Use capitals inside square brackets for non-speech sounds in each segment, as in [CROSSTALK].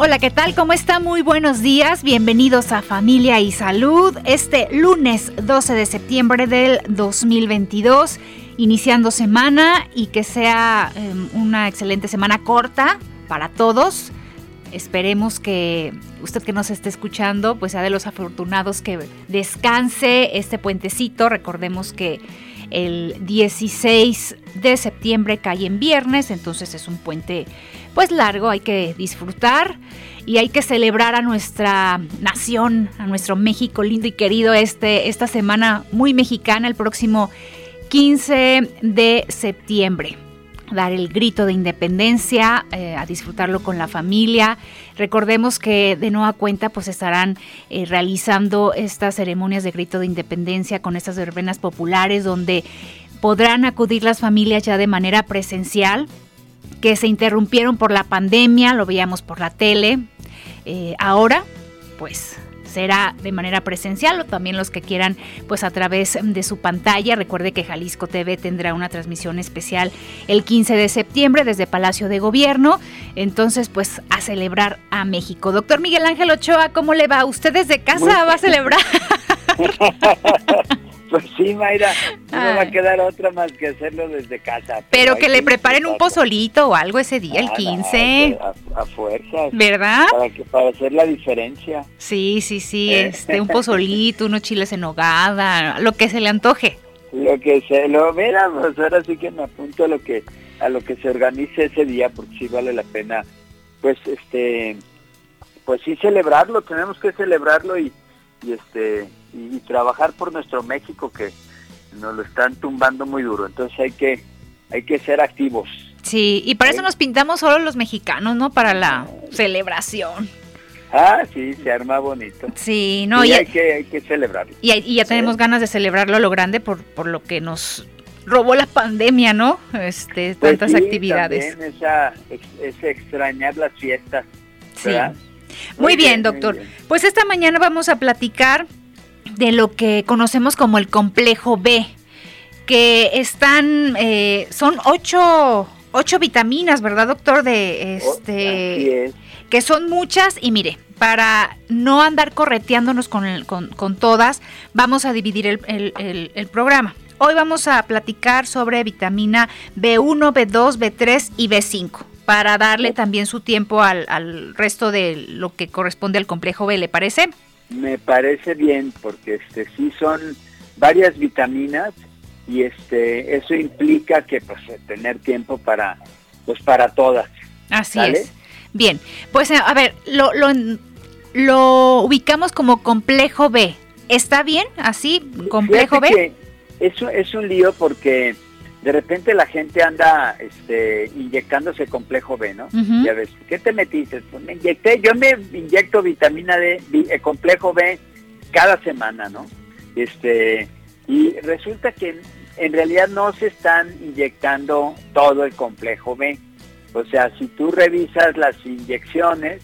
Hola, ¿qué tal? ¿Cómo está? Muy buenos días. Bienvenidos a Familia y Salud. Este lunes 12 de septiembre del 2022, iniciando semana y que sea em, una excelente semana corta para todos. Esperemos que usted que nos esté escuchando, pues sea de los afortunados que descanse este puentecito. Recordemos que el 16 de septiembre cae en viernes, entonces es un puente pues largo, hay que disfrutar y hay que celebrar a nuestra nación, a nuestro México lindo y querido este, esta semana muy mexicana, el próximo 15 de septiembre dar el grito de independencia, eh, a disfrutarlo con la familia. Recordemos que de nueva cuenta pues estarán eh, realizando estas ceremonias de grito de independencia con estas verbenas populares donde podrán acudir las familias ya de manera presencial que se interrumpieron por la pandemia, lo veíamos por la tele. Eh, ahora pues será de manera presencial o también los que quieran pues a través de su pantalla. Recuerde que Jalisco TV tendrá una transmisión especial el 15 de septiembre desde Palacio de Gobierno. Entonces pues a celebrar a México. Doctor Miguel Ángel Ochoa, ¿cómo le va? ¿Usted desde casa va a celebrar? [LAUGHS] Pues sí, Mayra, no va a quedar otra más que hacerlo desde casa. Pero, que le preparen un pozolito o algo ese día, el 15. Ah, a, fuerza. ¿Verdad? Para, que, para hacer la diferencia. Sí, sí, sí, este, un [LAUGHS] pozolito, unos chiles en hogada, lo que se le antoje. Lo que se lo mira, pues ahora sí que me apunto a lo que a lo que se organice ese día, porque sí vale la pena, pues este, pues sí celebrarlo, tenemos que celebrarlo y, y este y, trabajar por nuestro México que nos lo están tumbando muy duro. Entonces hay que, hay que ser activos. Sí, y para eso nos pintamos solo los mexicanos, ¿no? Para la celebración. Ah, sí, se arma bonito. Sí, no, y hay, que, hay que celebrarlo. Y, ya tenemos ganas de celebrarlo a lo grande por, por lo que nos robó la pandemia, ¿no? Este, pues tantas actividades. También esa, es extrañar las fiestas. Sí. Muy, bien, doctor. Pues esta mañana vamos a platicar de lo que conocemos como el complejo B, que están, eh, son ocho, ocho, vitaminas, ¿verdad, doctor? De este, que son muchas y mire, para no andar correteándonos con, con, todas, vamos a dividir el, el programa. Hoy vamos a platicar sobre vitamina B1, B2, B3 y B5 para darle también su tiempo al, al, resto de lo que corresponde al complejo B, ¿le parece? Me parece bien porque este sí son varias vitaminas y este eso implica que pues tener tiempo para pues para todas. Así es. Bien, pues a ver, lo, lo, lo ubicamos como complejo B. ¿Está bien así? ¿Complejo B? eso es un lío porque de repente la gente anda este, inyectándose complejo B, ¿no? Ya ves, ¿qué te metiste? Pues me inyecté, yo me inyecto vitamina D, complejo B cada semana, ¿no? Este, y resulta que en realidad no se están inyectando todo el complejo B. O sea, si tú revisas las inyecciones,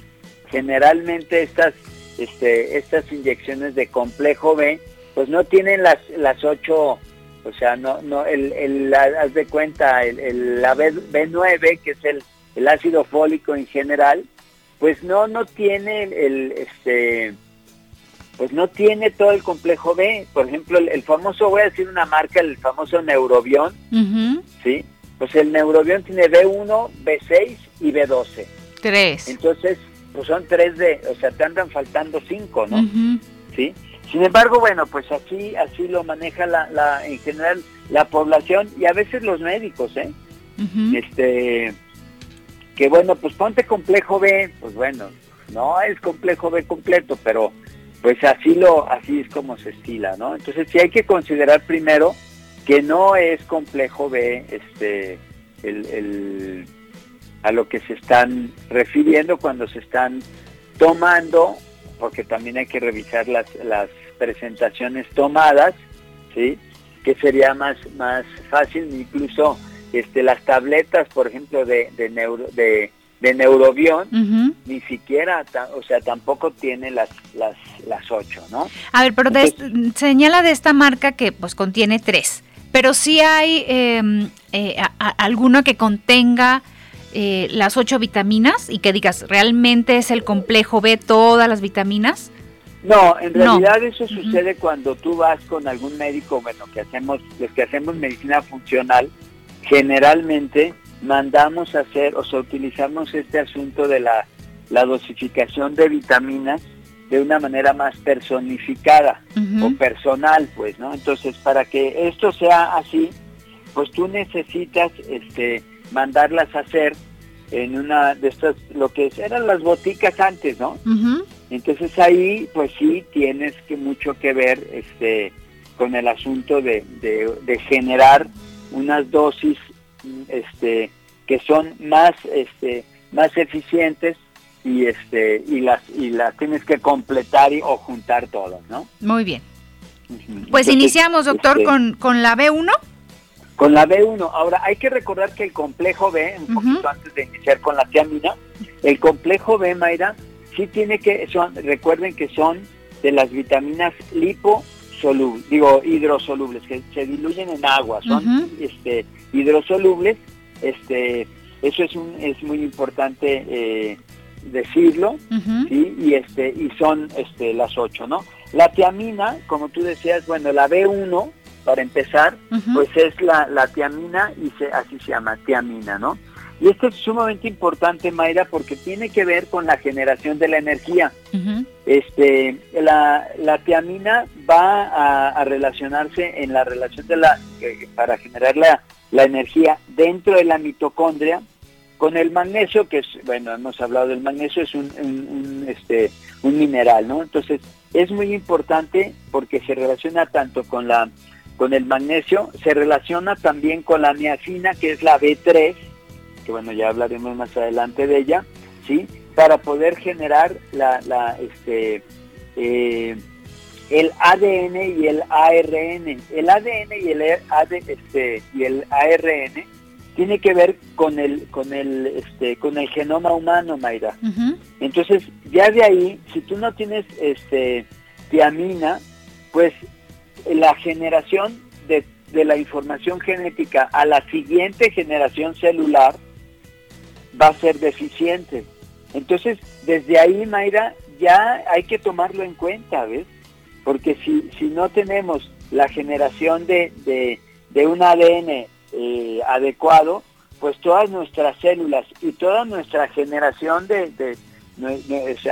generalmente estas, este, estas inyecciones de complejo B, pues no tienen las, las ocho o sea, no, no, el, el haz de cuenta, el, la B, 9 que es el, el, ácido fólico en general, pues no, no tiene el, este, pues no tiene todo el complejo B. Por ejemplo, el, famoso, voy a decir una marca, el famoso Neurobión, ¿sí? Pues el Neurobión tiene B1, B6 y B12. Tres. Entonces, pues son tres de, o sea, te andan faltando cinco, ¿no? ¿Sí? Sin embargo, bueno, pues así, así lo maneja la, la, en general la población y a veces los médicos, ¿eh? Este, que bueno, pues ponte complejo B, pues bueno, no es complejo B completo, pero pues así lo, así es como se estila, ¿no? Entonces sí hay que considerar primero que no es complejo B, este, el, el, a lo que se están refiriendo cuando se están tomando porque también hay que revisar las, las presentaciones tomadas, ¿sí? Que sería más, más fácil, incluso este, las tabletas, por ejemplo, de, de, neuro, de, de Neurobión, ni siquiera, o sea, tampoco tiene las, las, las ocho, ¿no? A ver, pero señala de esta marca que pues contiene tres, pero sí hay em, eh, alguno que contenga eh, las ocho vitaminas y que digas, ¿realmente es el complejo B todas las vitaminas? No, en realidad eso sucede cuando tú vas con algún médico, bueno, que hacemos, los que hacemos medicina funcional, generalmente mandamos a hacer, o sea, utilizamos este asunto de la, la dosificación de vitaminas de una manera más personificada o personal, pues, ¿no? Entonces, para que esto sea así, pues tú necesitas este, mandarlas a hacer en una de estas, lo que eran las boticas antes, ¿no? Entonces ahí, pues sí, tienes que mucho que ver este, con el asunto de, de, generar unas dosis este, que son más, este, más eficientes y este y las y las tienes que completar y, o juntar todas, ¿no? Muy bien. Pues iniciamos, doctor, este, con, con la B1. Con la B1. Ahora, hay que recordar que el complejo B, un poquito antes de iniciar con la tiamina, el complejo B, Mayra, sí tiene que, son, recuerden que son de las vitaminas liposolubles, digo, hidrosolubles, que se diluyen en agua, son este, hidrosolubles, este, eso es, un, es muy importante eh, decirlo, ¿sí? y, este, y son este, las ocho, ¿no? La tiamina, como tú decías, bueno, la B1, para empezar, pues es la, la tiamina y se, así se llama, tiamina, ¿no? Y esto es sumamente importante, Mayra, porque tiene que ver con la generación de la energía. Este, la, la tiamina va a, relacionarse en la relación de la, para generar la, la energía dentro de la mitocondria con el magnesio, que es, bueno, hemos hablado del magnesio, es un, un, este, un mineral, ¿no? Entonces, es muy importante porque se relaciona tanto con la con el magnesio, se relaciona también con la niacina, que es la B3, que bueno, ya hablaremos más adelante de ella, ¿sí? Para poder generar la, la este, eh, el ADN y el ARN. El ADN y el, AD, este, y el ARN tiene que ver con el, con el, este, con el genoma humano, Mayra. Entonces, ya de ahí, si tú no tienes este, tiamina, pues la generación de, la información genética a la siguiente generación celular va a ser deficiente. Entonces, desde ahí, Mayra, ya hay que tomarlo en cuenta, ¿ves? Porque si, si no tenemos la generación de, de, un ADN eh, adecuado, pues todas nuestras células y toda nuestra generación de, de,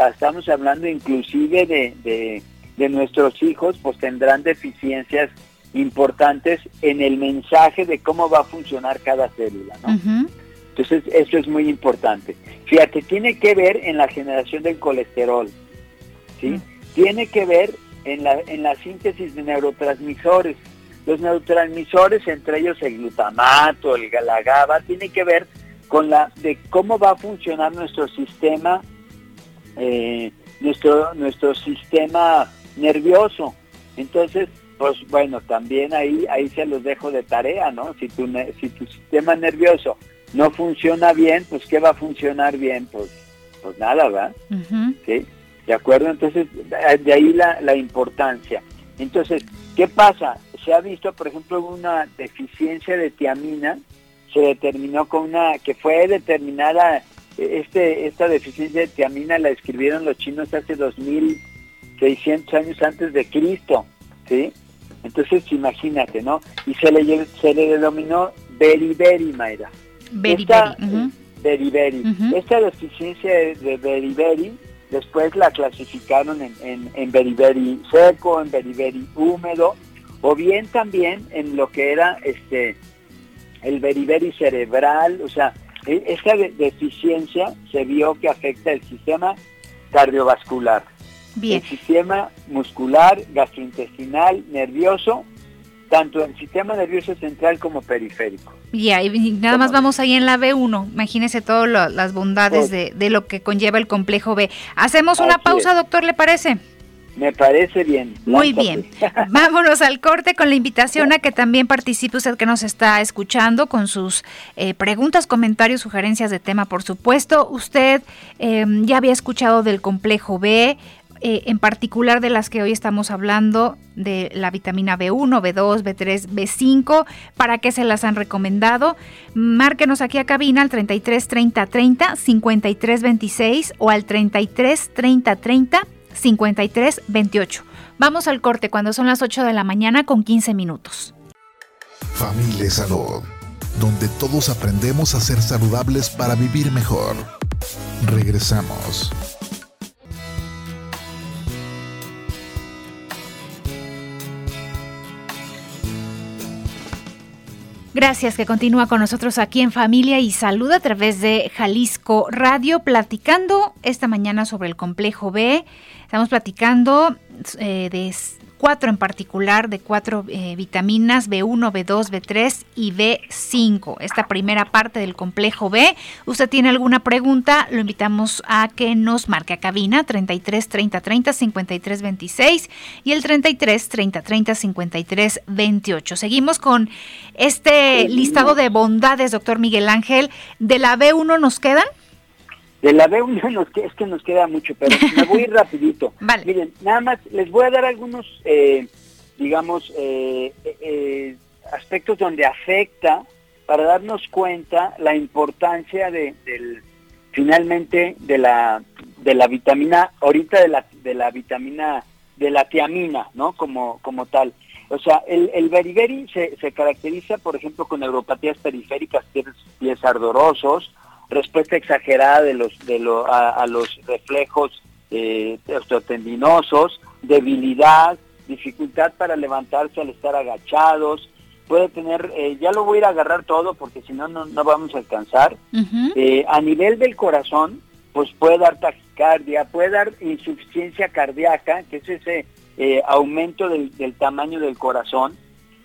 estamos hablando inclusive de, de nuestros hijos pues tendrán deficiencias importantes en el mensaje de cómo va a funcionar cada célula, ¿no? Entonces, eso es muy importante. Fíjate, tiene que ver en la generación del colesterol, ¿sí? Tiene que ver en la, en la síntesis de neurotransmisores. Los neurotransmisores, entre ellos el glutamato, el galagaba, tiene que ver con la de cómo va a funcionar nuestro sistema, eh, nuestro, nuestro sistema nervioso. Entonces, pues bueno, también ahí, ahí se los dejo de tarea, ¿no? Si tu, si tu sistema nervioso no funciona bien, pues ¿qué va a funcionar bien? Pues, pues nada, ¿verdad? ¿Sí? ¿De acuerdo? Entonces, de ahí la, la importancia. Entonces, ¿qué pasa? Se ha visto, por ejemplo, una deficiencia de tiamina, se determinó con una, que fue determinada, este, esta deficiencia de tiamina la escribieron los chinos hace 2000 600 años antes de Cristo, ¿sí? Entonces imagínate, ¿no? Y se le, se le denominó beriberi, Mayra. Beriberi. beriberi. Esta deficiencia de, beriberi después la clasificaron en, en, en beriberi seco, en beriberi húmedo, o bien también en lo que era este el beriberi cerebral, o sea, e, esta deficiencia se vio que afecta el sistema cardiovascular, el sistema muscular, gastrointestinal, nervioso, tanto en sistema nervioso central como periférico. Ya, y nada más vamos ahí en la B1. Imagínese todas las bondades de, de, lo que conlleva el complejo B. Hacemos una pausa, doctor, ¿le parece? Me parece bien. Muy bien. [LAUGHS] Vámonos al corte con la invitación a que también participe usted que nos está escuchando con sus eh, preguntas, comentarios, sugerencias de tema, por supuesto. Usted eh, ya había escuchado del complejo B, eh, en particular de las que hoy estamos hablando, de la vitamina B1, B2, B3, B5, ¿para qué se las han recomendado? Márquenos aquí a cabina al 33 30 30 53 26 o al 33 30 30 53 28. Vamos al corte cuando son las 8 de la mañana con 15 minutos. Familia Salud, donde todos aprendemos a ser saludables para vivir mejor. Regresamos. Gracias que continúa con nosotros aquí en Familia y Salud a través de Jalisco Radio, platicando esta mañana sobre el complejo B. Estamos platicando eh, de cuatro en particular, de cuatro eh, vitaminas B1, B2, B3 y B5. Esta primera parte del complejo B. Usted tiene alguna pregunta, lo invitamos a que nos marque a cabina 33 30 30 53 26 y el 33 30 30 53 28. Seguimos con este listado de bondades, doctor Miguel Ángel. ¿De la B1 nos quedan? De la B1 nos, es que nos queda mucho, pero [LAUGHS] me voy a ir rapidito. Miren, nada más les voy a dar algunos, eh, digamos, eh, eh, aspectos donde afecta para darnos cuenta la importancia de, del, finalmente de la, de la vitamina, ahorita de la, de la vitamina, de la tiamina, ¿no? Como, como tal. O sea, el, el beriberi se, se caracteriza, por ejemplo, con neuropatías periféricas, pies ardorosos, respuesta exagerada de los, de lo, a, los reflejos eh, osteotendinosos, debilidad, dificultad para levantarse al estar agachados, puede tener, eh, ya lo voy a ir a agarrar todo porque si no, no vamos a alcanzar. Eh, a nivel del corazón, pues puede dar taquicardia, puede dar insuficiencia cardíaca, que es ese eh, aumento del, del, tamaño del corazón,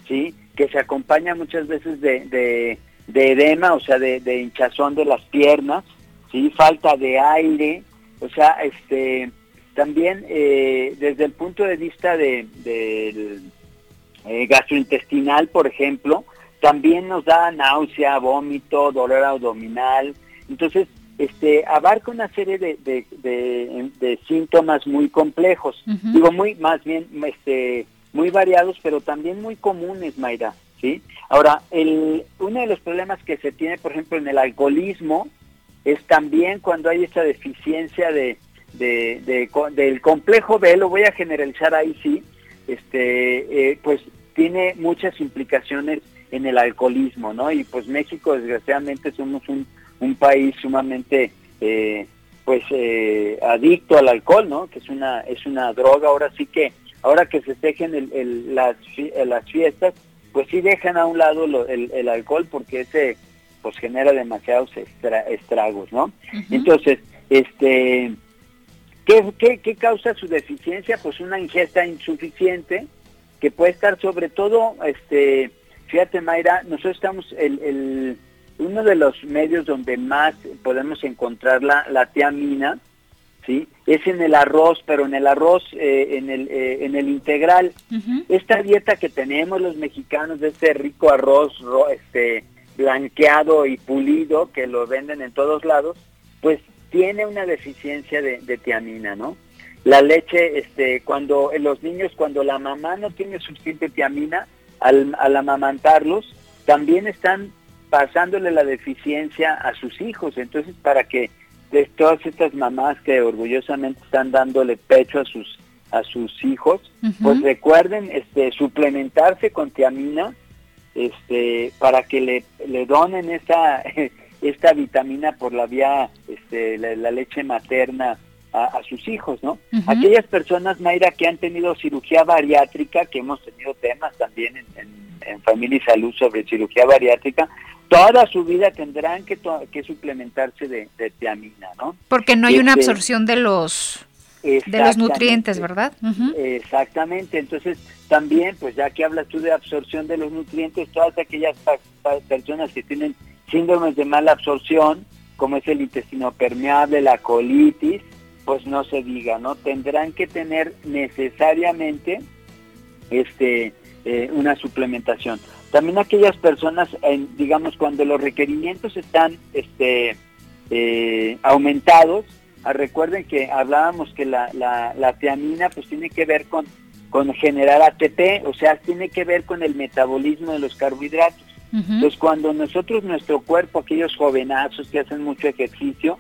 ¿sí? que se acompaña muchas veces de de edema, o sea, de, hinchazón de las piernas, ¿sí? falta de aire, o sea, este, también eh, desde el punto de vista de, eh, gastrointestinal, por ejemplo, también nos da náusea, vómito, dolor abdominal, entonces este abarca una serie de, de, síntomas muy complejos, digo muy más bien este muy variados, pero también muy comunes, Mayra. ¿Sí? Ahora, el, uno de los problemas que se tiene, por ejemplo, en el alcoholismo, es también cuando hay esta deficiencia de, del complejo B, lo voy a generalizar ahí sí, este, eh, pues tiene muchas implicaciones en el alcoholismo, ¿no? Y pues México, desgraciadamente, somos un, un país sumamente, eh, pues, eh, adicto al alcohol, ¿no? Que es una, es una droga, ahora sí que, ahora que se tejen el, las, las fiestas, pues sí dejan a un lado el, alcohol porque ese pues genera demasiados estragos, ¿no? Entonces, este, ¿qué, qué, causa su deficiencia? Pues una ingesta insuficiente que puede estar sobre todo, este, fíjate Mayra, nosotros estamos, el, el, uno de los medios donde más podemos encontrar la, la tiamina, es en el arroz, pero en el arroz, eh, en, el, eh, en el integral. Esta dieta que tenemos los mexicanos de este rico arroz este, blanqueado y pulido, que lo venden en todos lados, pues tiene una deficiencia de, de tiamina, ¿no? La leche, este, cuando los niños, cuando la mamá no tiene suficiente tiamina, al, al amamantarlos, también están pasándole la deficiencia a sus hijos. Entonces, para que de todas estas mamás que orgullosamente están dándole pecho a sus a sus hijos, pues recuerden este suplementarse con tiamina este para que le, le donen esta [LAUGHS] esta vitamina por la vía este la, leche materna a, sus hijos, ¿no? Aquellas personas, Mayra, que han tenido cirugía bariátrica, que hemos tenido temas también en, en Familia y Salud sobre cirugía bariátrica, toda su vida tendrán que, que suplementarse de, de, tiamina, ¿no? Porque no hay una este, absorción de los de los nutrientes, ¿verdad? Exactamente, entonces también, pues ya que hablas tú de absorción de los nutrientes, todas aquellas personas que tienen síndromes de mala absorción, como es el intestino permeable, la colitis, pues no se diga, ¿no? Tendrán que tener necesariamente este eh, una suplementación. También aquellas personas, digamos, cuando los requerimientos están este, eh, aumentados, ah, recuerden que hablábamos que la, la, la tiamina pues tiene que ver con, con generar ATP, o sea, tiene que ver con el metabolismo de los carbohidratos. Entonces, cuando nosotros, nuestro cuerpo, aquellos jovenazos que hacen mucho ejercicio,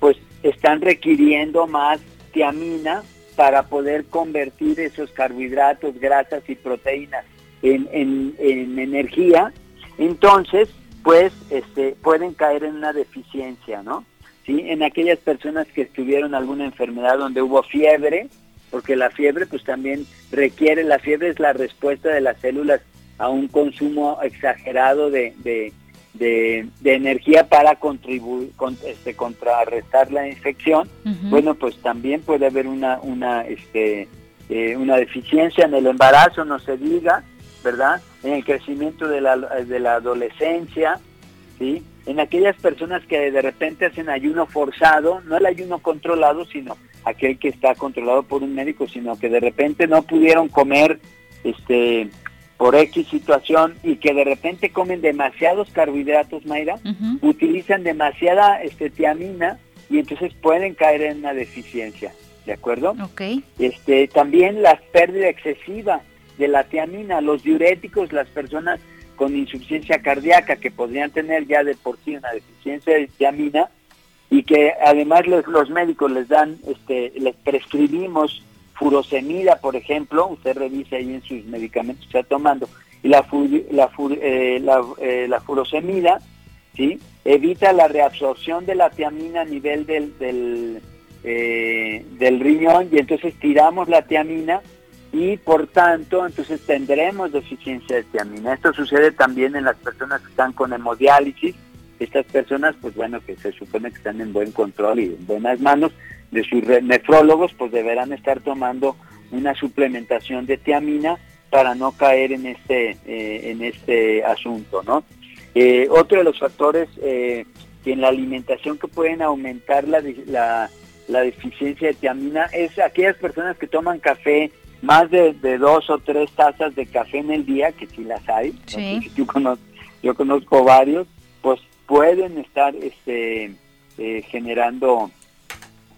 pues están requiriendo más tiamina para poder convertir esos carbohidratos, grasas y proteínas en, en, energía, entonces pues este, pueden caer en una deficiencia, ¿no? ¿Sí? En aquellas personas que tuvieron alguna enfermedad donde hubo fiebre, porque la fiebre pues también requiere, la fiebre es la respuesta de las células a un consumo exagerado de, de, energía para contribuir, con, este, contrarrestar la infección, bueno, pues también puede haber una, una, este, eh, una deficiencia en el embarazo, no se diga, ¿verdad? En el crecimiento de la, de la adolescencia, ¿sí? En aquellas personas que de repente hacen ayuno forzado, no el ayuno controlado, sino aquel que está controlado por un médico, sino que de repente no pudieron comer este por X situación y que de repente comen demasiados carbohidratos, Mayra, utilizan demasiada este, tiamina y entonces pueden caer en una deficiencia, ¿de acuerdo? Okay. Este, también la pérdida excesiva de la tiamina, los diuréticos, las personas con insuficiencia cardíaca que podrían tener ya de por sí una deficiencia de tiamina y que además los, los médicos les dan, este, les prescribimos furosemida, por ejemplo, usted revise ahí en sus medicamentos que está tomando, y la, la, eh, eh, la, furosemida, ¿sí? evita la reabsorción de la tiamina a nivel del, del, eh, del riñón y entonces tiramos la tiamina y por tanto entonces tendremos deficiencia de tiamina. Esto sucede también en las personas que están con hemodiálisis, estas personas pues bueno que se supone que están en buen control y en buenas manos, de sus nefrólogos, pues deberán estar tomando una suplementación de tiamina para no caer en este, eh, en este asunto, ¿no? Eh, otro de los factores eh, en la alimentación que pueden aumentar la, la, deficiencia de tiamina es aquellas personas que toman café, más de, dos o tres tazas de café en el día, que sí las hay, yo, conozco, yo conozco varios, pues pueden estar este, generando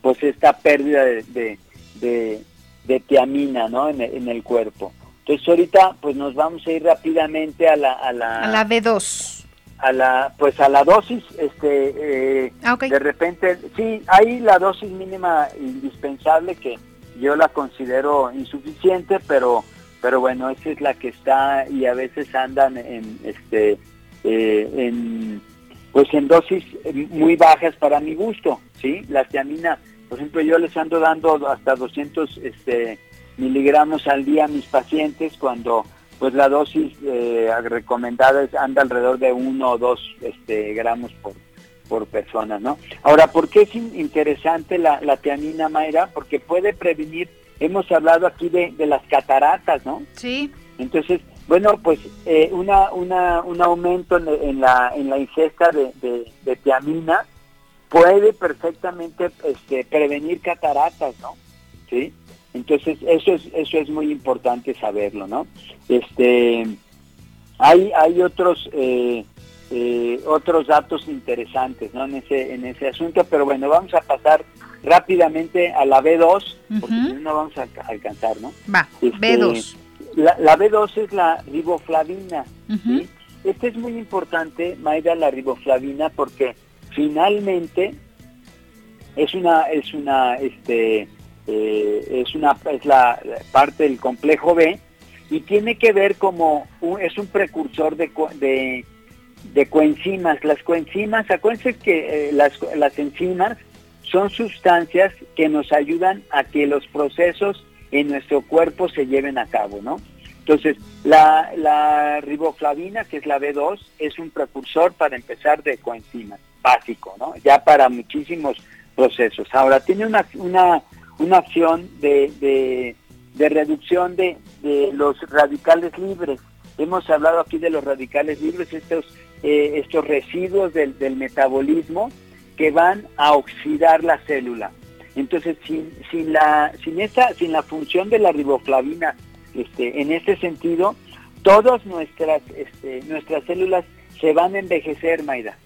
pues esta pérdida de, de, tiamina ¿no? En, el cuerpo. Entonces ahorita pues nos vamos a ir rápidamente a la... A la, a la B2. A la, pues a la dosis, este, eh, ah, de repente, sí, hay la dosis mínima indispensable que yo la considero insuficiente, pero, pero bueno, esa es la que está y a veces andan en, este, eh, en, pues en dosis muy bajas para mi gusto, ¿sí? La tiamina por ejemplo, yo les ando dando hasta 200 este, miligramos al día a mis pacientes cuando pues la dosis eh, recomendada es, anda alrededor de 1 o 2 este, gramos por, por persona, ¿no? Ahora, ¿por qué es interesante la, la tiamina, Mayra? Porque puede prevenir, hemos hablado aquí de, las cataratas, ¿no? Sí. Entonces, bueno, pues eh, una, una, un aumento en, la, en la ingesta de, de, de tiamina puede perfectamente este, prevenir cataratas, ¿no? ¿Sí? Entonces, eso es, eso es muy importante saberlo, ¿no? Este, hay, hay otros, eh, eh, otros datos interesantes, ¿no? En ese, en ese asunto, pero bueno, vamos a pasar rápidamente a la B2, porque no vamos a alcanzar, ¿no? Va, este, B2. La, B2 es la riboflavina, ¿sí? Este es muy importante, Mayra, la riboflavina, porque finalmente es una es una este eh, es una es la parte del complejo B y tiene que ver como es un precursor de, de, de, coenzimas. Las coenzimas, acuérdense que eh, las, las enzimas son sustancias que nos ayudan a que los procesos en nuestro cuerpo se lleven a cabo, ¿no? Entonces, la, la riboflavina, que es la B2, es un precursor para empezar de coenzimas básico, ¿no? Ya para muchísimos procesos. Ahora, tiene una, una, una acción de, de, reducción de, de, los radicales libres. Hemos hablado aquí de los radicales libres, estos, eh, estos residuos del, del, metabolismo que van a oxidar la célula. Entonces, sin, sin, la, sin, esta, sin la función de la riboflavina este, en este sentido, todas nuestras, este, nuestras células se van a envejecer, Maida.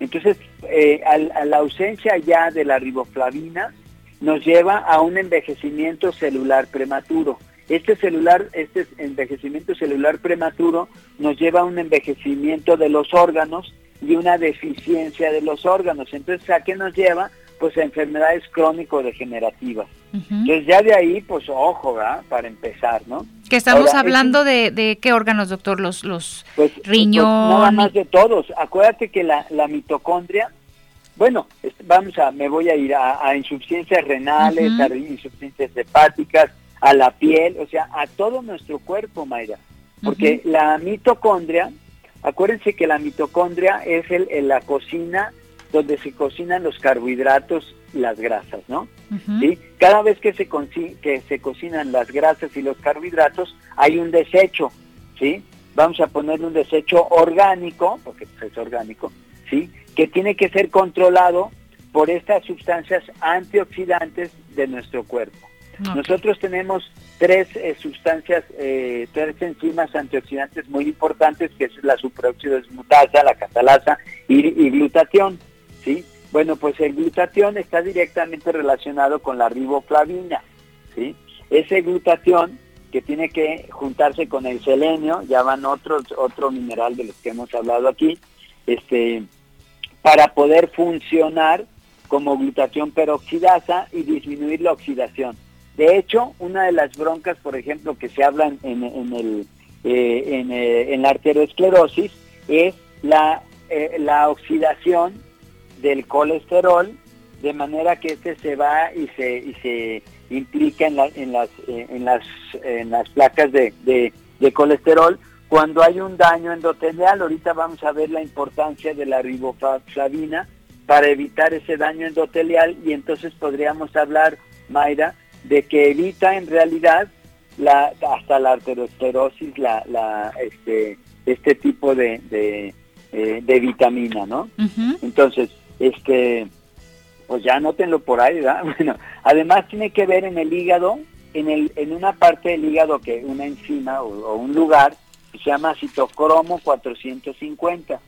Entonces, eh, a, la ausencia ya de la riboflavina nos lleva a un envejecimiento celular prematuro. Este celular, este envejecimiento celular prematuro nos lleva a un envejecimiento de los órganos y una deficiencia de los órganos. Entonces, ¿a qué nos lleva? Pues a enfermedades crónico-degenerativas. Entonces, ya de ahí, pues ojo, ¿verdad? Para empezar, ¿no? Que estamos hablando de, de, qué órganos, doctor, los, los pues, pues nada más de todos. Acuérdate que la, la mitocondria, bueno, vamos a, me voy a ir a, insuficiencias renales, a insuficiencias hepáticas, a la piel, o sea, a todo nuestro cuerpo, Mayra. Porque la mitocondria, acuérdense que la mitocondria es el, la cocina donde se cocinan los carbohidratos y las grasas, ¿no? ¿Sí? Cada vez que se, que se cocinan las grasas y los carbohidratos, hay un desecho, ¿sí? Vamos a ponerle un desecho orgánico, porque es orgánico, ¿sí? Que tiene que ser controlado por estas sustancias antioxidantes de nuestro cuerpo. Nosotros tenemos tres eh, sustancias, eh, tres enzimas antioxidantes muy importantes, que es la superóxido desmutasa, la catalasa y, glutatión. ¿sí? Bueno, pues el glutatión está directamente relacionado con la riboflavina, ¿sí? Ese glutatión que tiene que juntarse con el selenio, ya van otros, otro mineral de los que hemos hablado aquí, este, para poder funcionar como glutatión peroxidasa y disminuir la oxidación. De hecho, una de las broncas, por ejemplo, que se hablan en, el, eh, en, eh, en, la arteriosclerosis es la, eh, la oxidación del colesterol, de manera que este se va y se, y se implica en, en, las, eh, en, las, en las placas de, de, colesterol cuando hay un daño endotelial. Ahorita vamos a ver la importancia de la riboflavina para evitar ese daño endotelial y entonces podríamos hablar, Mayra, de que evita en realidad la, hasta la arteriosclerosis, la, la, este, este tipo de, de, eh, vitamina, ¿no? Entonces, este, pues ya anótenlo por ahí, ¿verdad? [LAUGHS] Bueno, además tiene que ver en el hígado, en, el, en una parte del hígado que una enzima o, un lugar que se llama citocromo 450.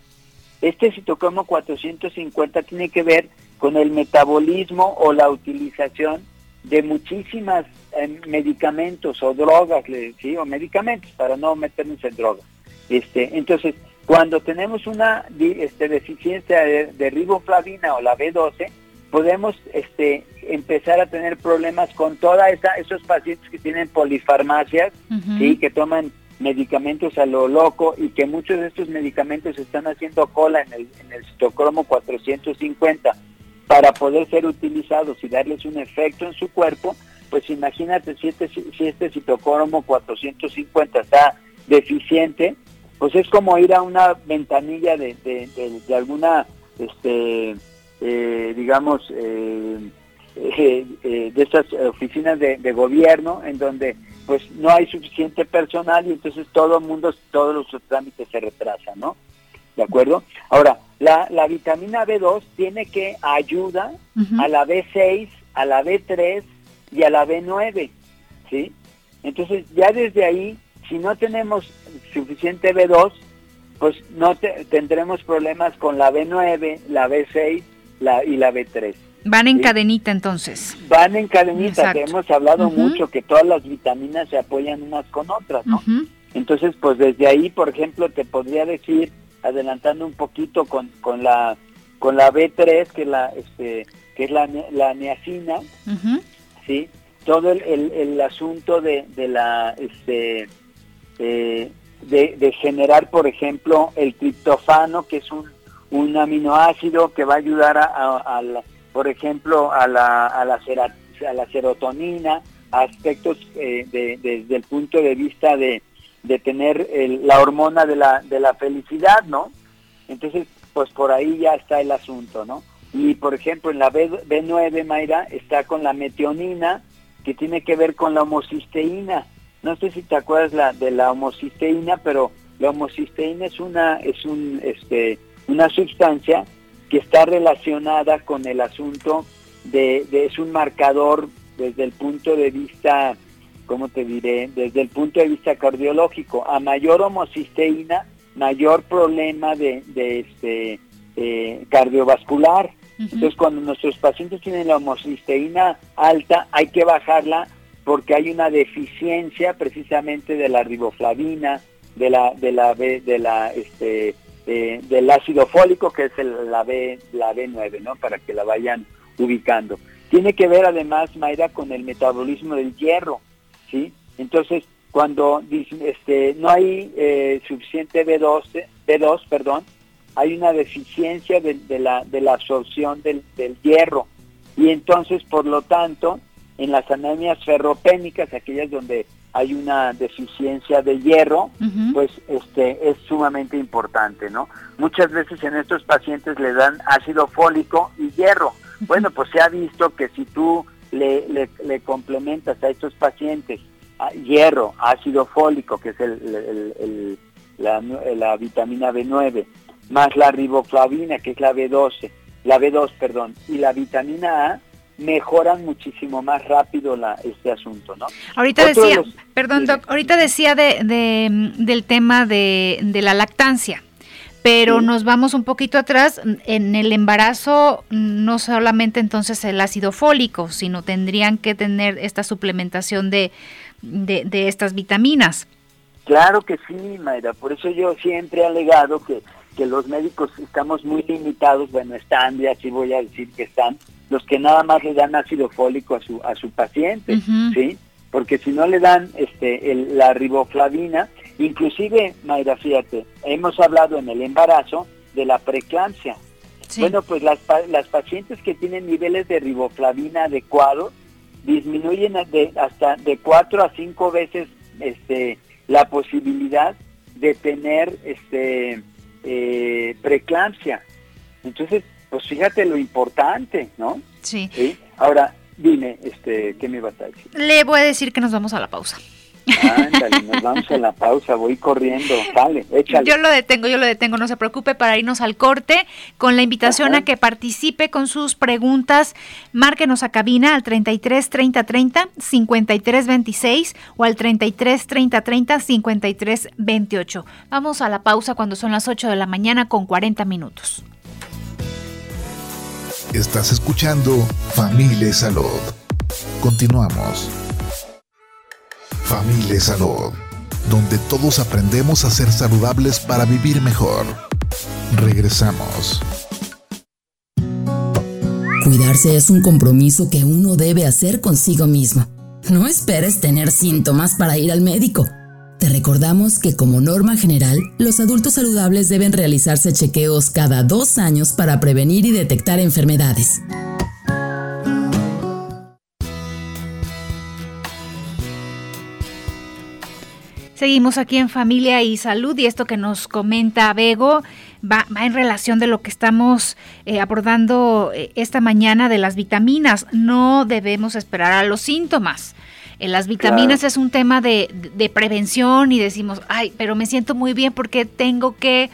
Este citocromo 450 tiene que ver con el metabolismo o la utilización de muchísimas eh, medicamentos o drogas, ¿sí? o medicamentos, para no meternos en drogas. Este, entonces, cuando tenemos una este, deficiencia de, riboflavina o la B12, podemos este, empezar a tener problemas con todos esos pacientes que tienen polifarmacias, y que toman medicamentos a lo loco y que muchos de estos medicamentos están haciendo cola en el, en el citocromo 450 para poder ser utilizados y darles un efecto en su cuerpo, pues imagínate si este, si este citocromo 450 está deficiente, pues es como ir a una ventanilla de, de, alguna, este, eh, digamos, eh, [LAUGHS] eh, de esas oficinas de, gobierno en donde pues no hay suficiente personal y entonces todo el mundo, todos los trámites se retrasan, ¿no? ¿De acuerdo? Ahora, la, la vitamina B2 tiene que ayuda a la B6, a la B3 y a la B9, ¿sí? Entonces ya desde ahí si no tenemos suficiente B2, pues no tendremos problemas con la B9, la B6 la, y la B3. Van en cadenita entonces. Van en cadenita, que hemos hablado mucho que todas las vitaminas se apoyan unas con otras, ¿no? Entonces, pues desde ahí, por ejemplo, te podría decir, adelantando un poquito con, con la con la B3, que la este que es la, la niacina, ¿sí? Todo el, el, asunto de, de la este eh, de, generar, por ejemplo, el triptofano, que es un, un aminoácido que va a ayudar, a, por ejemplo, a la, a, la a la serotonina, aspectos eh, desde el punto de vista de, de tener la hormona de la, de la felicidad, ¿no? Entonces, pues por ahí ya está el asunto, ¿no? Y por ejemplo, en la B, B9, Mayra, está con la metionina, que tiene que ver con la homocisteína. No sé si te acuerdas la, de la homocisteína, pero la homocisteína es una, es un, este, una sustancia que está relacionada con el asunto de, de, es un marcador desde el punto de vista, ¿cómo te diré? Desde el punto de vista cardiológico. A mayor homocisteína, mayor problema de, de este, eh, cardiovascular. Entonces, cuando nuestros pacientes tienen la homocisteína alta, hay que bajarla porque hay una deficiencia precisamente de la riboflavina, de la de la de la este eh, del ácido fólico que es el, la B la B9, ¿no? Para que la vayan ubicando. Tiene que ver además Mayra con el metabolismo del hierro, ¿sí? Entonces, cuando este no hay eh, suficiente B12, B2, perdón, hay una deficiencia de, la, de la absorción del, hierro. Y entonces, por lo tanto, en las anemias ferropénicas, aquellas donde hay una deficiencia de hierro, pues este es sumamente importante, ¿no? Muchas veces en estos pacientes le dan ácido fólico y hierro. Bueno, pues se ha visto que si tú le, le, complementas a estos pacientes hierro, ácido fólico, que es el, la, la vitamina B9, más la riboflavina, que es la B12, la B2, perdón, y la vitamina A, mejoran muchísimo más rápido la, este asunto, ¿no? Ahorita decía, perdón, Doc, ahorita decía de, de, del tema de, de la lactancia pero nos vamos un poquito atrás. En el embarazo, no solamente entonces el ácido fólico, sino tendrían que tener esta suplementación de, de, de, estas vitaminas. Claro que sí, Mayra. Por eso yo siempre he alegado que que los médicos estamos muy limitados, bueno, están, y así voy a decir que están, los que nada más le dan ácido fólico a su, a su paciente, ¿sí? Porque si no le dan este, la riboflavina, inclusive, Mayra, fíjate, hemos hablado en el embarazo de la preeclampsia. Bueno, pues las, las pacientes que tienen niveles de riboflavina adecuados disminuyen de, hasta de cuatro a cinco veces este, la posibilidad de tener este, eh, preeclampsia. Entonces, pues fíjate lo importante, ¿no? Sí. Ahora, dime, este, ¿qué me vas a decir? Le voy a decir que nos vamos a la pausa. Ándale, nos vamos a la pausa, voy corriendo, dale, échale. Yo lo detengo, yo lo detengo, no se preocupe para irnos al corte con la invitación a que participe con sus preguntas. Márquenos a cabina al 33 30 30 53 26 o al 33 30 30 53 28. Vamos a la pausa cuando son las 8 de la mañana con 40 minutos. Estás escuchando Familia Salud. Continuamos. Familia Salud, donde todos aprendemos a ser saludables para vivir mejor. Regresamos. Cuidarse es un compromiso que uno debe hacer consigo mismo. No esperes tener síntomas para ir al médico. Te recordamos que como norma general, los adultos saludables deben realizarse chequeos cada dos años para prevenir y detectar enfermedades. Seguimos aquí en Familia y Salud y esto que nos comenta Bego va, en relación de lo que estamos eh, abordando eh, esta mañana de las vitaminas. No debemos esperar a los síntomas. Eh, las vitaminas es un tema de, prevención y decimos, ay, pero me siento muy bien porque tengo que,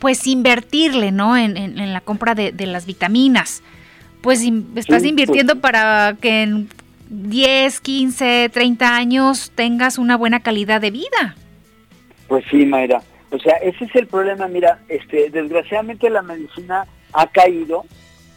pues, invertirle, ¿no? En, la compra de, las vitaminas. Pues estás pues invirtiendo para que en 10, 15, 30 años tengas una buena calidad de vida. Pues sí, Mayra. O sea, ese es el problema. Mira, este, desgraciadamente la medicina ha caído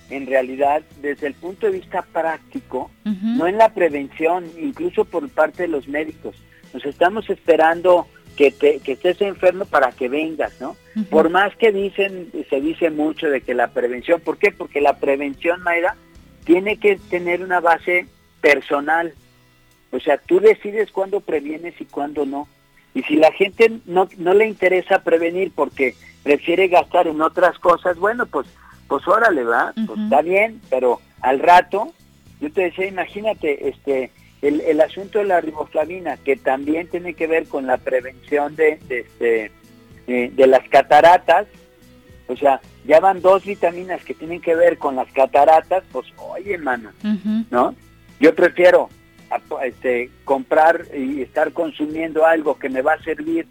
en realidad desde el punto de vista práctico, no en la prevención, incluso por parte de los médicos. Nos estamos esperando que, te, que estés enfermo para que vengas, ¿no? Por más que dicen, se dice mucho de que la prevención, ¿por qué? Porque la prevención, Mayra, tiene que tener una base personal. O sea, tú decides cuándo previenes y cuándo no. Y si la gente no, no le interesa prevenir porque prefiere gastar en otras cosas, bueno, pues, pues órale, va, pues está bien, pero al rato, yo te decía, imagínate, este, el, el asunto de la riboflavina, que también tiene que ver con la prevención de, de, este, eh, de las cataratas, o sea, ya van dos vitaminas que tienen que ver con las cataratas, pues oye, mano, ¿no? Yo prefiero este, comprar y estar consumiendo algo que me va a servir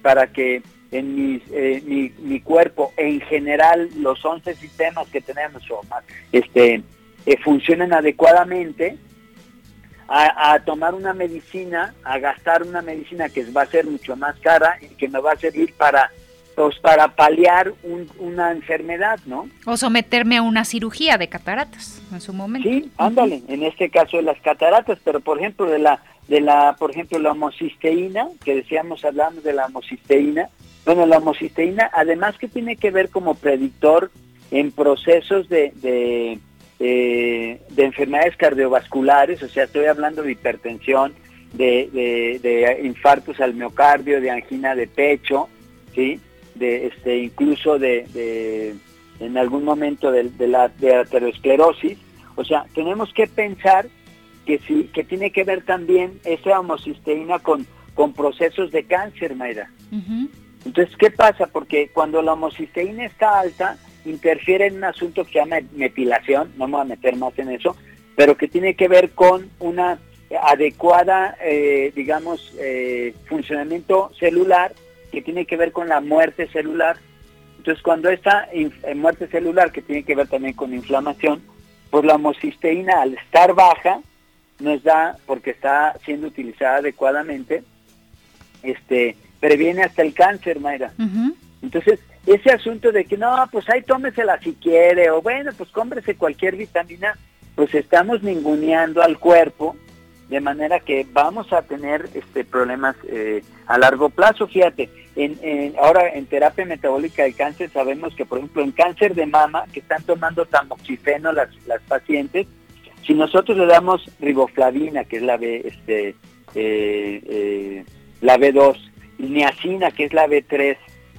para que en mis, eh, mi, mi, cuerpo en general los 11 sistemas que tenemos este, eh, funcionen adecuadamente, a, tomar una medicina, a gastar una medicina que va a ser mucho más cara y que me va a servir para pues para paliar una enfermedad, ¿no? O someterme a una cirugía de cataratas en su momento. Sí, ándale, en este caso de las cataratas, pero por ejemplo de la de la por ejemplo la homocisteína, que decíamos hablando de la homocisteína, bueno, la homocisteína además que tiene que ver como predictor en procesos de, de, eh, de enfermedades cardiovasculares, o sea, estoy hablando de hipertensión, de, de, de infartos al miocardio, de angina de pecho, ¿sí? De este incluso de, en algún momento de, la de aterosclerosis. O sea, tenemos que pensar que sí, que tiene que ver también esa homocisteína con, con procesos de cáncer, Mayra. Entonces, ¿qué pasa? Porque cuando la homocisteína está alta, interfiere en un asunto que se llama metilación, no me voy a meter más en eso, pero que tiene que ver con una adecuada, eh, digamos, eh, funcionamiento celular que tiene que ver con la muerte celular. Entonces, cuando esta eh, muerte celular, que tiene que ver también con inflamación, pues la homocisteína al estar baja nos da, porque está siendo utilizada adecuadamente, este, previene hasta el cáncer, Mayra. Entonces, ese asunto de que no, pues ahí tómesela si quiere, o bueno, pues cómprese cualquier vitamina, pues estamos ninguneando al cuerpo de manera que vamos a tener este problemas eh, a largo plazo. Fíjate, en, ahora en terapia metabólica del cáncer sabemos que, por ejemplo, en cáncer de mama, que están tomando tamoxifeno las, las pacientes, si nosotros le damos riboflavina, que es la B, este, eh, eh, la B2, niacina, que es la B3,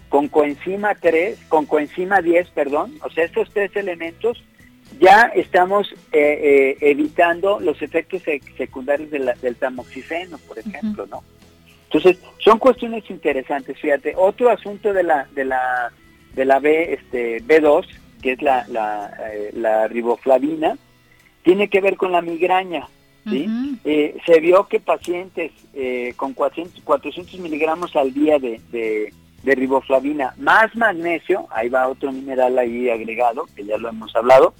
con coenzima 3, con coenzima 10, perdón, o sea, estos tres elementos ya estamos eh, eh, evitando los efectos secundarios del tamoxifeno, por ejemplo, ¿no? Entonces, son cuestiones interesantes, fíjate. Otro asunto de la de la de la B este B2, que es la la, eh, la riboflavina, tiene que ver con la migraña, ¿sí? se vio que pacientes con 400, 400 miligramos al día de, de, de riboflavina más magnesio, ahí va otro mineral ahí agregado, que ya lo hemos hablado,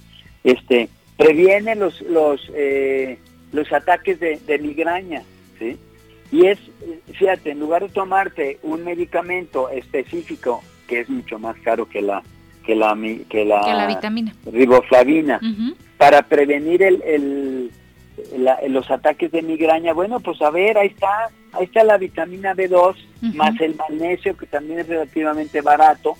este, previene los, los, eh, los ataques de, migraña, ¿sí? Y es, fíjate, en lugar de tomarte un medicamento específico, que es mucho más caro que la que la que la, vitamina. riboflavina para prevenir el, el los ataques de migraña bueno pues a ver ahí está ahí está la vitamina B2 más el magnesio que también es relativamente barato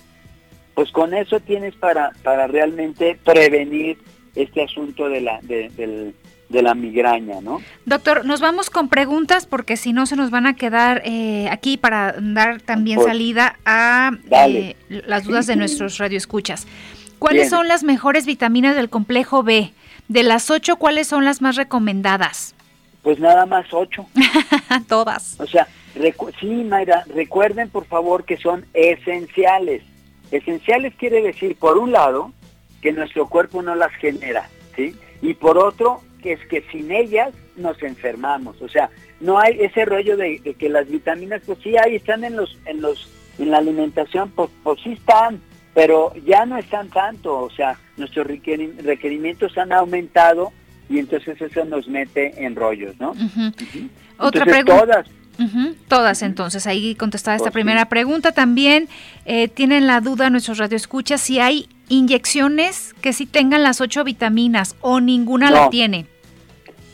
pues con eso tienes para para realmente prevenir este asunto de la, de, la migraña, ¿no? Doctor, nos vamos con preguntas porque si no se nos van a quedar eh, aquí para dar también salida a eh, las dudas de nuestros radioescuchas. ¿Cuáles son las mejores vitaminas del complejo B? De las ocho, ¿cuáles son las más recomendadas? Pues nada más ocho. [LAUGHS] Todas. O sea, sí, Mayra, recuerden por favor que son esenciales. Esenciales quiere decir, por un lado, que nuestro cuerpo no las genera, ¿sí? Y por otro, que es que sin ellas nos enfermamos, o sea, no hay ese rollo de, que las vitaminas, pues sí, ahí están en los, en los, en la alimentación, pues, pues sí están, pero ya no están tanto, o sea, nuestros requerimientos han aumentado y entonces eso nos mete en rollos, ¿no? Otra pregunta. Todas, Todas entonces, ahí contestada esta primera pregunta. También eh, tienen la duda nuestros radioescuchas si hay inyecciones que sí tengan las ocho vitaminas o ninguna la tiene.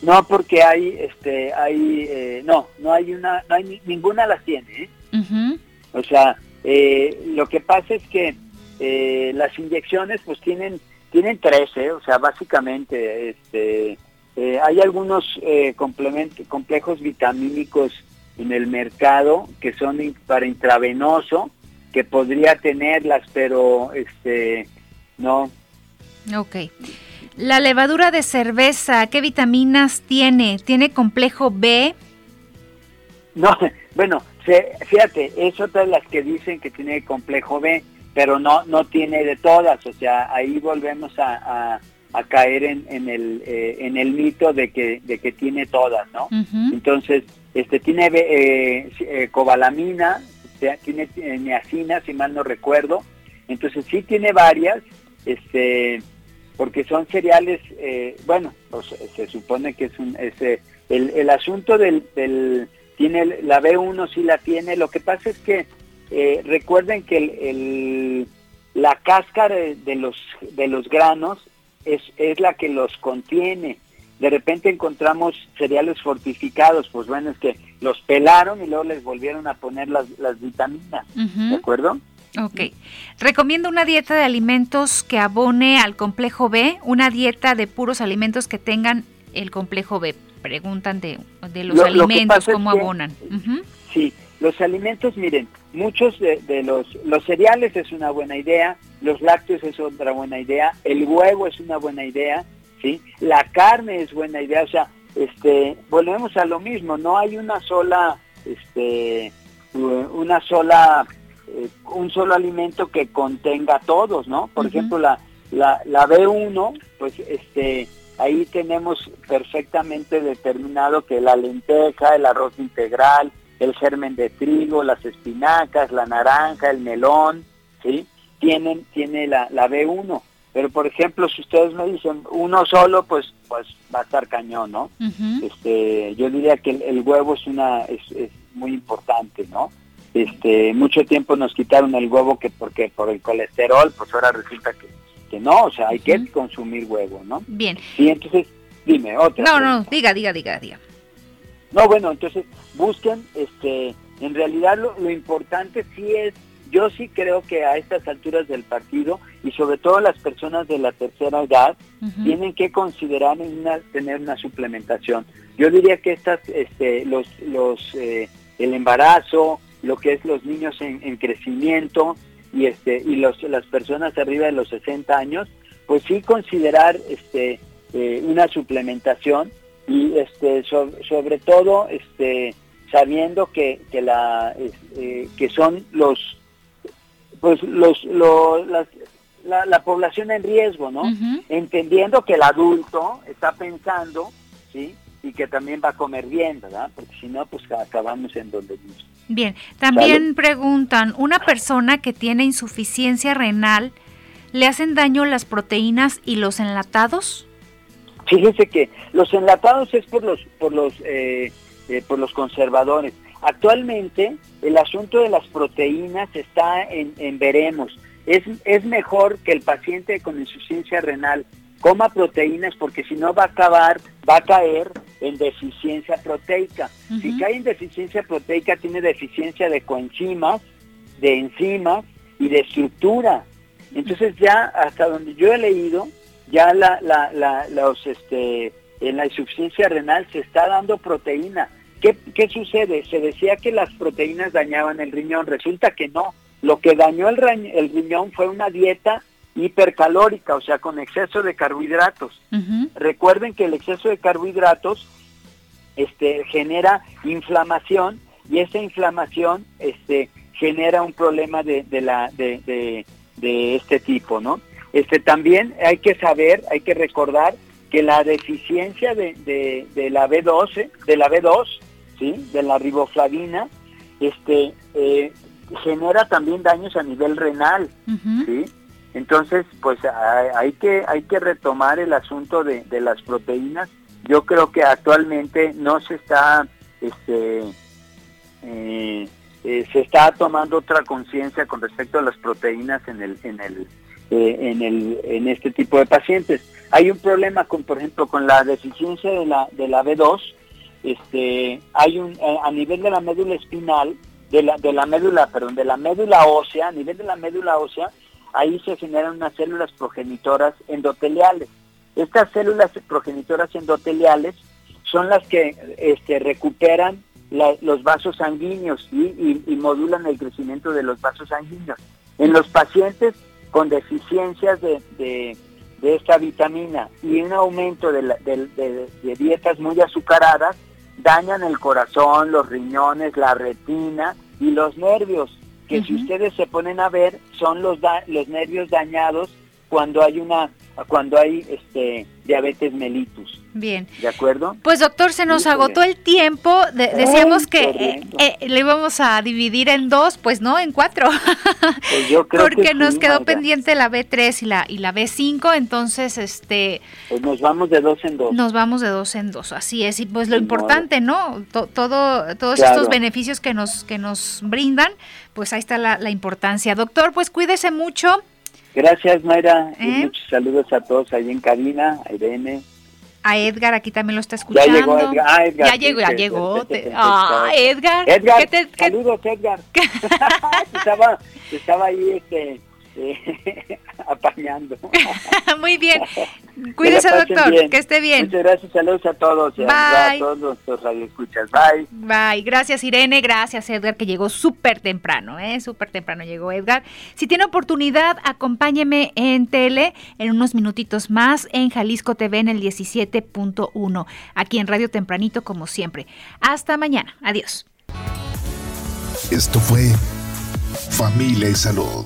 No, porque hay, este, hay, eh, no, no hay una, no hay ninguna las tiene. ¿eh? O sea, lo que pasa es que las inyecciones, pues tienen, tienen 13, o sea, básicamente, este, hay algunos complementos, complejos vitamínicos en el mercado que son para intravenoso, que podría tenerlas, pero este no. Ok. La levadura de cerveza, ¿qué vitaminas tiene? ¿Tiene complejo B? No, [LAUGHS] bueno, fíjate, es otra de las que dicen que tiene complejo B, pero no no tiene de todas, o sea, ahí volvemos a, a, caer en, en el eh, en el mito de que de que tiene todas, ¿no? Entonces, este tiene eh, eh cobalamina, tiene niacina, si mal no recuerdo, entonces sí tiene varias, este porque son cereales, eh, bueno, pues, se supone que es un, ese el, el asunto del, del, tiene la B1 sí la tiene, lo que pasa es que eh, recuerden que el, la cáscara de los, de los granos es, es la que los contiene. De repente encontramos cereales fortificados, pues bueno, es que los pelaron y luego les volvieron a poner las, las vitaminas, ¿de acuerdo? Ok. Recomiendo una dieta de alimentos que abone al complejo B, una dieta de puros alimentos que tengan el complejo B. Preguntan de, los alimentos, cómo abonan. Sí, los alimentos, miren, muchos de, los, los cereales es una buena idea, los lácteos es otra buena idea, el huevo es una buena idea, ¿sí? La carne es buena idea, o sea, este, volvemos a lo mismo, no hay una sola, este, una sola eh, un solo alimento que contenga todos, ¿no? Por ejemplo, la, la, la B1, pues este, ahí tenemos perfectamente determinado que la lenteja, el arroz integral, el germen de trigo, las espinacas, la naranja, el melón, ¿sí? Tienen, tiene la, la B1. Pero por ejemplo, si ustedes me dicen uno solo, pues pues va a estar cañón, ¿no? Este, yo diría que el, huevo es una es, es muy importante, ¿no? este mucho tiempo nos quitaron el huevo que porque por el colesterol pues ahora resulta que, que no o sea hay que consumir huevo no bien. Y entonces dime otra no no diga diga diga diga. No bueno entonces busquen este en realidad lo, importante sí es yo sí creo que a estas alturas del partido y sobre todo las personas de la tercera edad tienen que considerar una, tener una suplementación. Yo diría que estas, este, los, los, eh, el embarazo, lo que es los niños en, crecimiento y este y los, las personas arriba de los 60 años, pues sí considerar este eh, una suplementación y este sobre todo este sabiendo que, que la eh, que son los pues los, la, la, población en riesgo, ¿no? Entendiendo que el adulto está pensando, ¿sí? Y que también va a comer bien, ¿verdad? Porque si no, pues acabamos en donde mismo. Bien, también preguntan, ¿una persona que tiene insuficiencia renal le hacen daño las proteínas y los enlatados? Fíjese que los enlatados es por los por los eh, eh, por los conservadores. Actualmente el asunto de las proteínas está en, en veremos. Es, es mejor que el paciente con insuficiencia renal coma proteínas porque si no va a acabar, va a caer en deficiencia proteica. Si cae en deficiencia proteica, tiene deficiencia de coenzimas, de enzimas y de estructura. Entonces ya hasta donde yo he leído, ya la, la, los, este, en la insuficiencia renal se está dando proteína. ¿Qué, ¿Qué sucede? Se decía que las proteínas dañaban el riñón, resulta que no. Lo que dañó el, el riñón fue una dieta hipercalórica, o sea, con exceso de carbohidratos. Recuerden que el exceso de carbohidratos este, genera inflamación y esa inflamación este, genera un problema de, la, de, de, este tipo, ¿no? Este, también hay que saber, hay que recordar que la deficiencia de, de, la B12, de la B2, ¿sí? de la riboflavina, este, eh, genera también daños a nivel renal, ¿sí? Entonces, pues hay que, hay que retomar el asunto de, las proteínas. Yo creo que actualmente no se está, este, eh, eh, se está tomando otra conciencia con respecto a las proteínas en el, en el, en el, en este tipo de pacientes. Hay un problema con, por ejemplo, con la deficiencia de la, de la B2. Este, hay un, a nivel de la médula espinal, de la, de la médula, perdón, de la médula ósea, a nivel de la médula ósea, ahí se generan unas células progenitoras endoteliales. Estas células progenitoras endoteliales son las que este, recuperan los vasos sanguíneos y, modulan el crecimiento de los vasos sanguíneos. En los pacientes con deficiencias de, esta vitamina y un aumento de, de, dietas muy azucaradas, dañan el corazón, los riñones, la retina y los nervios que si ustedes se ponen a ver, son los, los nervios dañados cuando hay una cuando hay este diabetes mellitus. Bien. ¿De acuerdo? Pues doctor, se nos agotó el tiempo. decíamos que eh, eh, le íbamos a dividir en dos, pues no, en cuatro. Pues yo creo [LAUGHS] Porque nos quedó pendiente la B3 y la y la B5, entonces este Pues nos vamos de dos en dos. Nos vamos de dos en dos, así es. Y pues lo importante, ¿no? todo todos estos beneficios que nos que nos brindan, pues ahí está la, la importancia. Doctor, pues cuídese mucho Gracias, Mayra. ¿Eh? muchos saludos a todos ahí en cabina, a Irene. A Edgar, aquí también lo está escuchando. Ya llegó Edgar. Ah, Edgar ya llegó, ya llegó. ah, Edgar. Edgar, saludos, Edgar. [LAUGHS] [LAUGHS] estaba, estaba ahí este, eh, [LAUGHS] apañando. [LAUGHS] Muy bien. [LAUGHS] Cuídese, doctor. Que esté bien. Muchas gracias. Saludos a todos. Bye. A todos nuestros radioescuchas. Bye. Bye. Gracias, Irene. Gracias, Edgar, que llegó súper temprano. ¿eh? Súper temprano llegó Edgar. Si tiene oportunidad, acompáñeme en tele en unos minutitos más en Jalisco TV en el 17.1. Aquí en Radio Tempranito, como siempre. Hasta mañana. Adiós. Esto fue Familia y Salud